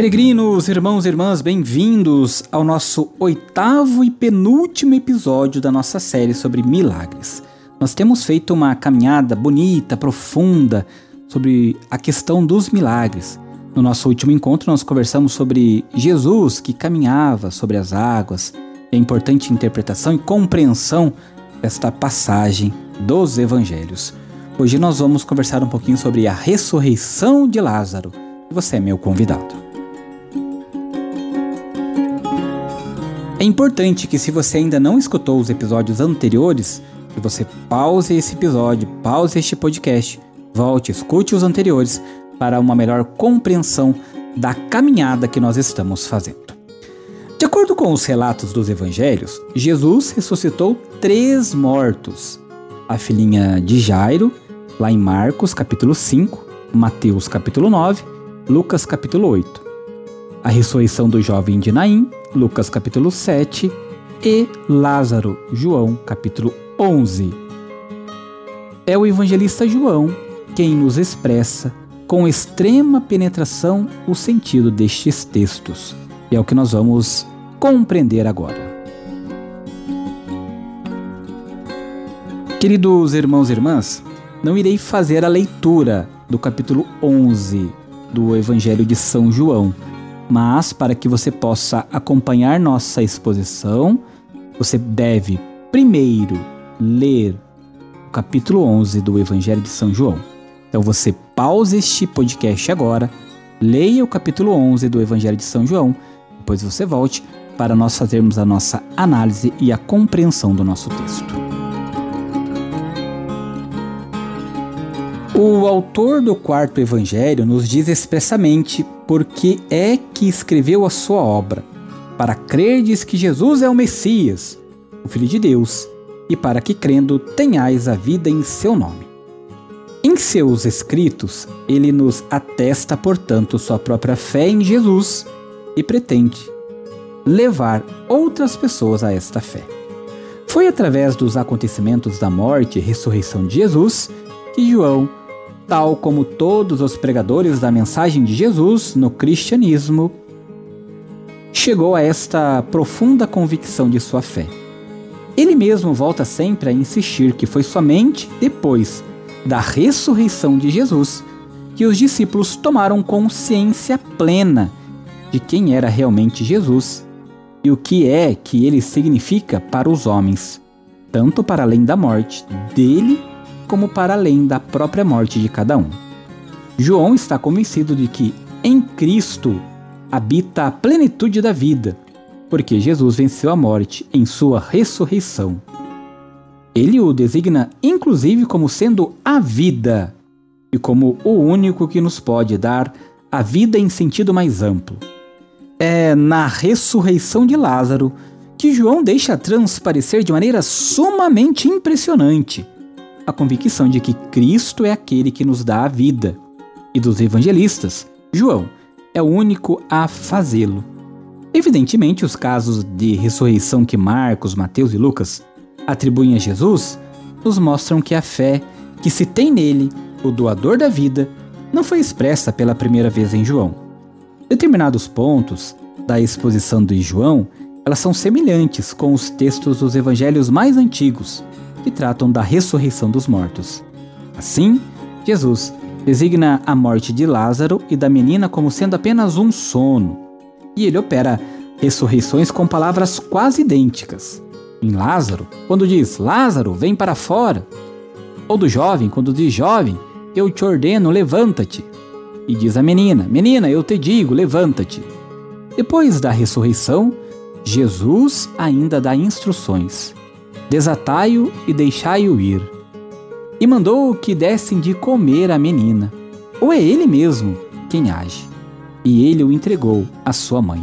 Peregrinos, irmãos e irmãs, bem-vindos ao nosso oitavo e penúltimo episódio da nossa série sobre milagres. Nós temos feito uma caminhada bonita, profunda sobre a questão dos milagres. No nosso último encontro, nós conversamos sobre Jesus que caminhava sobre as águas e a importante interpretação e compreensão desta passagem dos evangelhos. Hoje nós vamos conversar um pouquinho sobre a ressurreição de Lázaro. Você é meu convidado. É importante que se você ainda não escutou os episódios anteriores, que você pause esse episódio, pause este podcast, volte, escute os anteriores para uma melhor compreensão da caminhada que nós estamos fazendo. De acordo com os relatos dos evangelhos, Jesus ressuscitou três mortos: a filhinha de Jairo, lá em Marcos capítulo 5, Mateus capítulo 9, Lucas capítulo 8 a ressurreição do jovem de Naim, Lucas capítulo 7, e Lázaro, João capítulo 11. É o evangelista João quem nos expressa com extrema penetração o sentido destes textos. E é o que nós vamos compreender agora. Queridos irmãos e irmãs, não irei fazer a leitura do capítulo 11 do Evangelho de São João, mas para que você possa acompanhar nossa exposição, você deve primeiro ler o capítulo 11 do Evangelho de São João. Então você pause este podcast agora, leia o capítulo 11 do Evangelho de São João, depois você volte para nós fazermos a nossa análise e a compreensão do nosso texto. O autor do quarto evangelho nos diz expressamente porque é que escreveu a sua obra, para crerdes que Jesus é o Messias, o Filho de Deus, e para que crendo tenhais a vida em seu nome. Em seus escritos, ele nos atesta, portanto, sua própria fé em Jesus e pretende levar outras pessoas a esta fé. Foi através dos acontecimentos da morte e ressurreição de Jesus que João tal como todos os pregadores da mensagem de Jesus no cristianismo, chegou a esta profunda convicção de sua fé. Ele mesmo volta sempre a insistir que foi somente depois da ressurreição de Jesus que os discípulos tomaram consciência plena de quem era realmente Jesus e o que é que ele significa para os homens, tanto para além da morte dele como para além da própria morte de cada um. João está convencido de que em Cristo habita a plenitude da vida, porque Jesus venceu a morte em sua ressurreição. Ele o designa inclusive como sendo a vida e como o único que nos pode dar a vida em sentido mais amplo. É na ressurreição de Lázaro que João deixa transparecer de maneira sumamente impressionante a convicção de que Cristo é aquele que nos dá a vida, e dos evangelistas, João é o único a fazê-lo. Evidentemente, os casos de ressurreição que Marcos, Mateus e Lucas atribuem a Jesus nos mostram que a fé que se tem nele, o doador da vida, não foi expressa pela primeira vez em João. Determinados pontos da exposição de João, elas são semelhantes com os textos dos evangelhos mais antigos, que tratam da ressurreição dos mortos. Assim, Jesus designa a morte de Lázaro e da menina como sendo apenas um sono, e ele opera ressurreições com palavras quase idênticas. Em Lázaro, quando diz Lázaro, vem para fora, ou do jovem, quando diz jovem, eu te ordeno, levanta-te. E diz a menina: Menina, eu te digo, levanta-te. Depois da ressurreição, Jesus ainda dá instruções desatai-o e deixai-o ir. E mandou que dessem de comer à menina. Ou é ele mesmo quem age? E ele o entregou à sua mãe.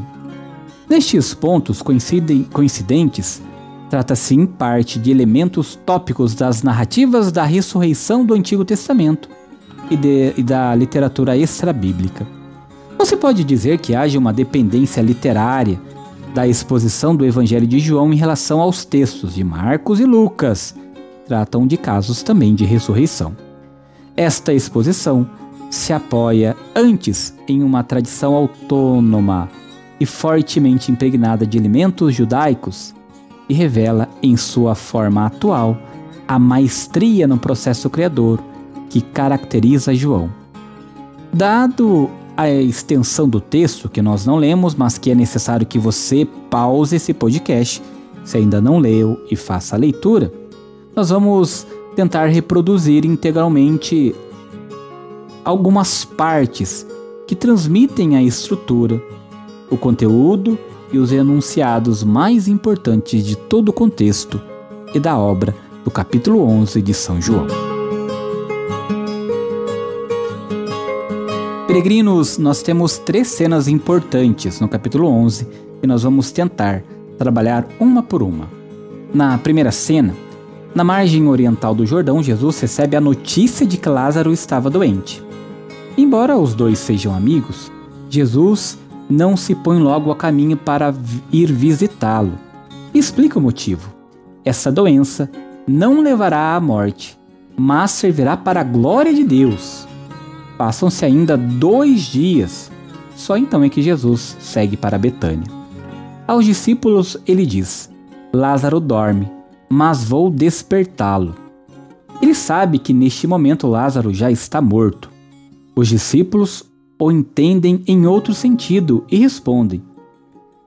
Nestes pontos coincidentes, trata-se em parte de elementos tópicos das narrativas da ressurreição do Antigo Testamento e, de, e da literatura extra-bíblica. Não se pode dizer que haja uma dependência literária da exposição do Evangelho de João em relação aos textos de Marcos e Lucas, que tratam de casos também de ressurreição. Esta exposição se apoia antes em uma tradição autônoma e fortemente impregnada de elementos judaicos e revela em sua forma atual a maestria no processo criador que caracteriza João. Dado a extensão do texto que nós não lemos, mas que é necessário que você pause esse podcast, se ainda não leu e faça a leitura, nós vamos tentar reproduzir integralmente algumas partes que transmitem a estrutura, o conteúdo e os enunciados mais importantes de todo o contexto e da obra do capítulo 11 de São João. Peregrinos, nós temos três cenas importantes no capítulo 11 e nós vamos tentar trabalhar uma por uma. Na primeira cena, na margem oriental do Jordão, Jesus recebe a notícia de que Lázaro estava doente. Embora os dois sejam amigos, Jesus não se põe logo a caminho para ir visitá-lo. Explica o motivo. Essa doença não levará à morte, mas servirá para a glória de Deus. Passam-se ainda dois dias. Só então é que Jesus segue para Betânia. Aos discípulos ele diz: Lázaro dorme, mas vou despertá-lo. Ele sabe que neste momento Lázaro já está morto. Os discípulos o entendem em outro sentido e respondem: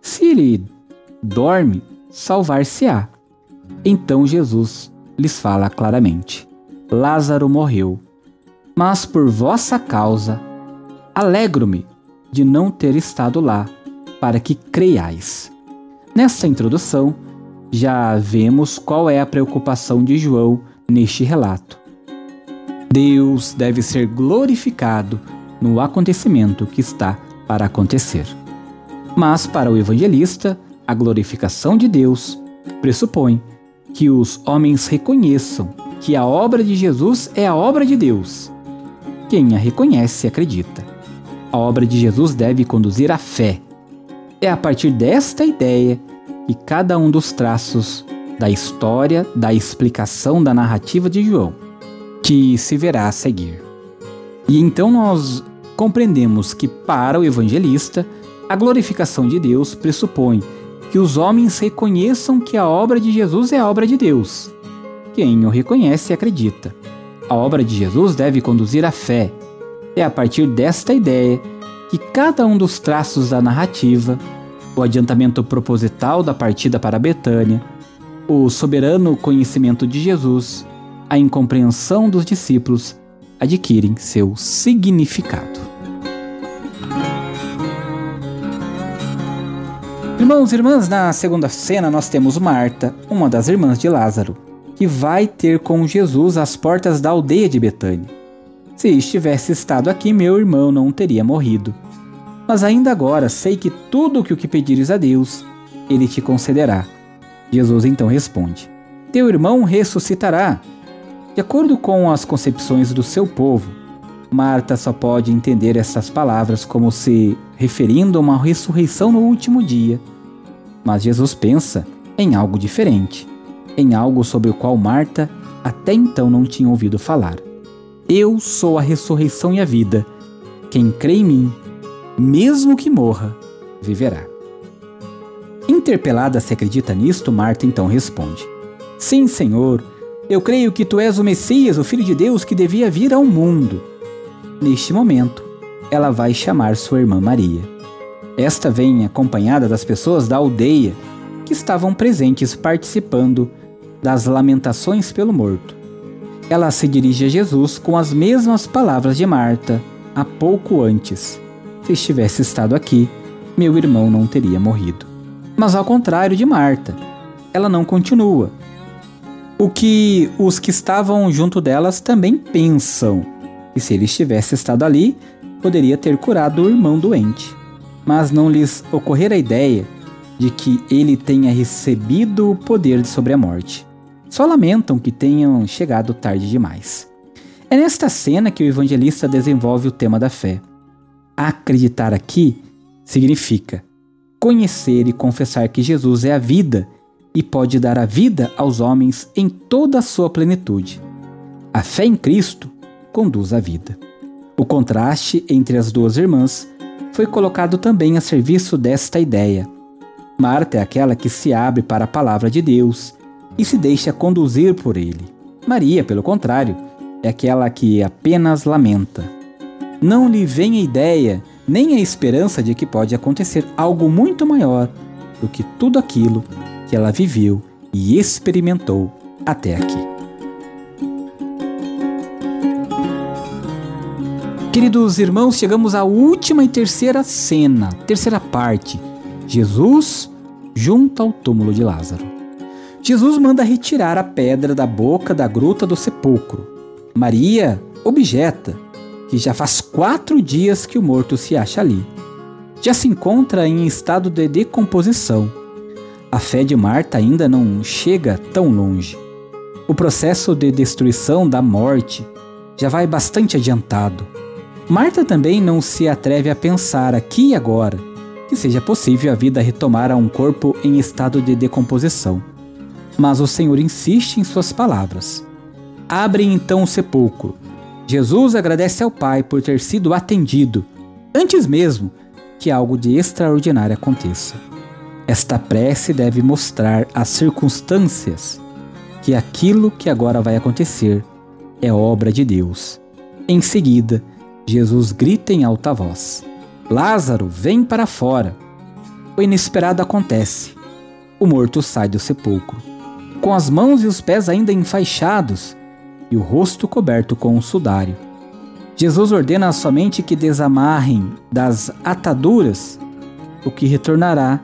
Se ele dorme, salvar-se-á. Então Jesus lhes fala claramente: Lázaro morreu mas por vossa causa alegro-me de não ter estado lá, para que creiais. Nessa introdução, já vemos qual é a preocupação de João neste relato. Deus deve ser glorificado no acontecimento que está para acontecer. Mas para o evangelista, a glorificação de Deus pressupõe que os homens reconheçam que a obra de Jesus é a obra de Deus quem a reconhece e acredita. A obra de Jesus deve conduzir à fé. É a partir desta ideia que cada um dos traços da história, da explicação da narrativa de João, que se verá a seguir. E então nós compreendemos que para o evangelista, a glorificação de Deus pressupõe que os homens reconheçam que a obra de Jesus é a obra de Deus. Quem o reconhece acredita. A obra de Jesus deve conduzir à fé. É a partir desta ideia que cada um dos traços da narrativa, o adiantamento proposital da partida para Betânia, o soberano conhecimento de Jesus, a incompreensão dos discípulos, adquirem seu significado. Irmãos e irmãs, na segunda cena nós temos Marta, uma das irmãs de Lázaro que vai ter com Jesus às portas da aldeia de Betânia. Se estivesse estado aqui, meu irmão não teria morrido. Mas ainda agora sei que tudo o que pedires a Deus, ele te concederá. Jesus então responde: Teu irmão ressuscitará. De acordo com as concepções do seu povo, Marta só pode entender essas palavras como se referindo a uma ressurreição no último dia. Mas Jesus pensa em algo diferente em algo sobre o qual Marta até então não tinha ouvido falar. Eu sou a ressurreição e a vida. Quem crê em mim, mesmo que morra, viverá. Interpelada se acredita nisto, Marta então responde: Sim, Senhor, eu creio que tu és o Messias, o Filho de Deus que devia vir ao mundo. Neste momento, ela vai chamar sua irmã Maria. Esta vem acompanhada das pessoas da aldeia que estavam presentes participando das lamentações pelo morto. Ela se dirige a Jesus com as mesmas palavras de Marta, há pouco antes. Se estivesse estado aqui, meu irmão não teria morrido. Mas ao contrário de Marta, ela não continua. O que os que estavam junto delas também pensam, que se ele estivesse estado ali, poderia ter curado o irmão doente. Mas não lhes ocorrer a ideia de que ele tenha recebido o poder sobre a morte só lamentam que tenham chegado tarde demais. É nesta cena que o evangelista desenvolve o tema da fé. Acreditar aqui significa conhecer e confessar que Jesus é a vida e pode dar a vida aos homens em toda a sua plenitude. A fé em Cristo conduz à vida. O contraste entre as duas irmãs foi colocado também a serviço desta ideia. Marta é aquela que se abre para a palavra de Deus e se deixa conduzir por ele. Maria, pelo contrário, é aquela que apenas lamenta. Não lhe vem a ideia nem a esperança de que pode acontecer algo muito maior do que tudo aquilo que ela viveu e experimentou até aqui. Queridos irmãos, chegamos à última e terceira cena, terceira parte. Jesus junto ao túmulo de Lázaro. Jesus manda retirar a pedra da boca da gruta do sepulcro. Maria objeta que já faz quatro dias que o morto se acha ali. Já se encontra em estado de decomposição. A fé de Marta ainda não chega tão longe. O processo de destruição da morte já vai bastante adiantado. Marta também não se atreve a pensar aqui e agora que seja possível a vida retomar a um corpo em estado de decomposição. Mas o Senhor insiste em suas palavras. Abre então o sepulcro. Jesus agradece ao Pai por ter sido atendido, antes mesmo que algo de extraordinário aconteça. Esta prece deve mostrar às circunstâncias que aquilo que agora vai acontecer é obra de Deus. Em seguida, Jesus grita em alta voz: Lázaro, vem para fora! O inesperado acontece. O morto sai do sepulcro com as mãos e os pés ainda enfaixados e o rosto coberto com um sudário. Jesus ordena somente que desamarrem das ataduras o que retornará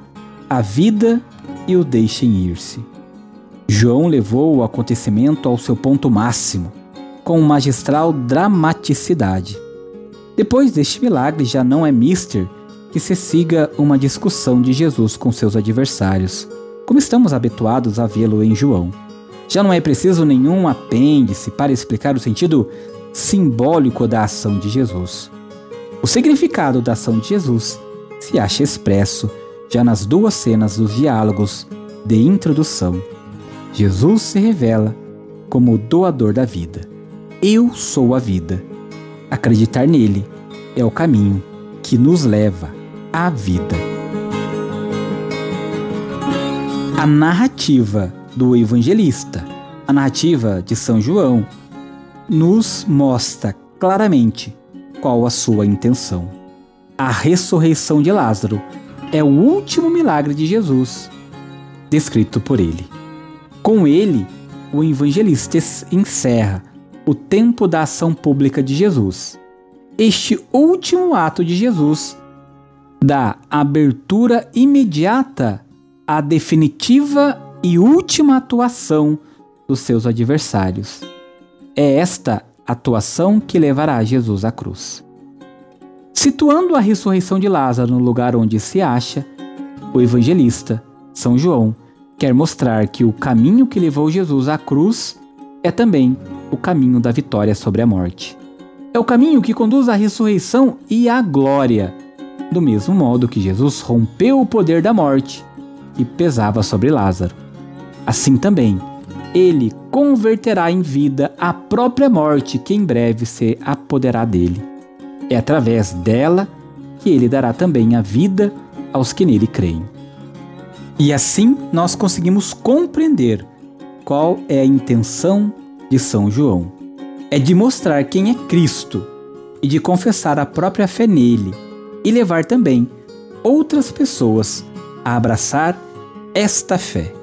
à vida e o deixem ir-se. João levou o acontecimento ao seu ponto máximo, com magistral dramaticidade. Depois deste milagre, já não é mister que se siga uma discussão de Jesus com seus adversários como estamos habituados a vê-lo em João. Já não é preciso nenhum apêndice para explicar o sentido simbólico da ação de Jesus. O significado da ação de Jesus se acha expresso já nas duas cenas dos diálogos de introdução. Jesus se revela como o doador da vida. Eu sou a vida. Acreditar nele é o caminho que nos leva à vida. A narrativa do evangelista, a narrativa de São João, nos mostra claramente qual a sua intenção. A ressurreição de Lázaro é o último milagre de Jesus, descrito por ele. Com ele, o evangelista encerra o tempo da ação pública de Jesus. Este último ato de Jesus dá abertura imediata a definitiva e última atuação dos seus adversários. É esta atuação que levará Jesus à cruz. Situando a ressurreição de Lázaro no lugar onde se acha, o evangelista, São João, quer mostrar que o caminho que levou Jesus à cruz é também o caminho da vitória sobre a morte. É o caminho que conduz à ressurreição e à glória, do mesmo modo que Jesus rompeu o poder da morte pesava sobre Lázaro. Assim também, ele converterá em vida a própria morte que em breve se apoderará dele. É através dela que ele dará também a vida aos que nele creem. E assim nós conseguimos compreender qual é a intenção de São João. É de mostrar quem é Cristo e de confessar a própria fé nele e levar também outras pessoas a abraçar esta fé.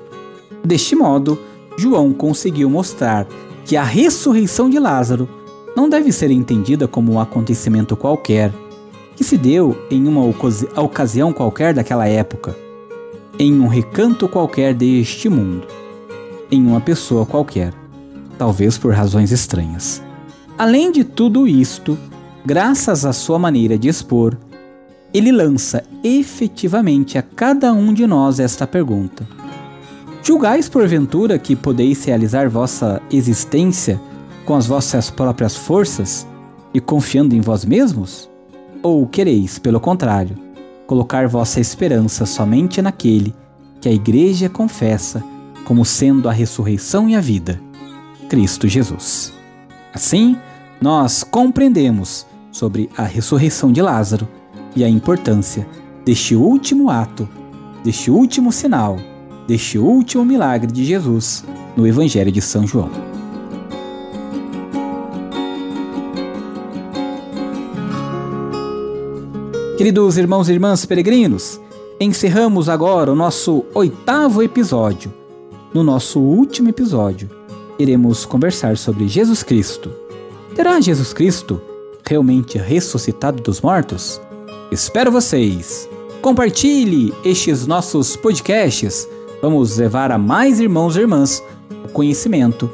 Deste modo, João conseguiu mostrar que a ressurreição de Lázaro não deve ser entendida como um acontecimento qualquer, que se deu em uma ocasião qualquer daquela época, em um recanto qualquer deste mundo, em uma pessoa qualquer, talvez por razões estranhas. Além de tudo isto, graças à sua maneira de expor, ele lança efetivamente a cada um de nós esta pergunta: Julgais porventura que podeis realizar vossa existência com as vossas próprias forças e confiando em vós mesmos? Ou quereis, pelo contrário, colocar vossa esperança somente naquele que a Igreja confessa como sendo a ressurreição e a vida, Cristo Jesus? Assim, nós compreendemos sobre a ressurreição de Lázaro e a importância deste último ato, deste último sinal, deste último milagre de Jesus no Evangelho de São João. Queridos irmãos e irmãs peregrinos, encerramos agora o nosso oitavo episódio. No nosso último episódio, iremos conversar sobre Jesus Cristo. Terá Jesus Cristo realmente ressuscitado dos mortos? Espero vocês! Compartilhe estes nossos podcasts. Vamos levar a mais irmãos e irmãs o conhecimento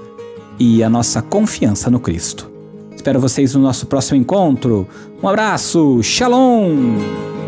e a nossa confiança no Cristo. Espero vocês no nosso próximo encontro. Um abraço, shalom!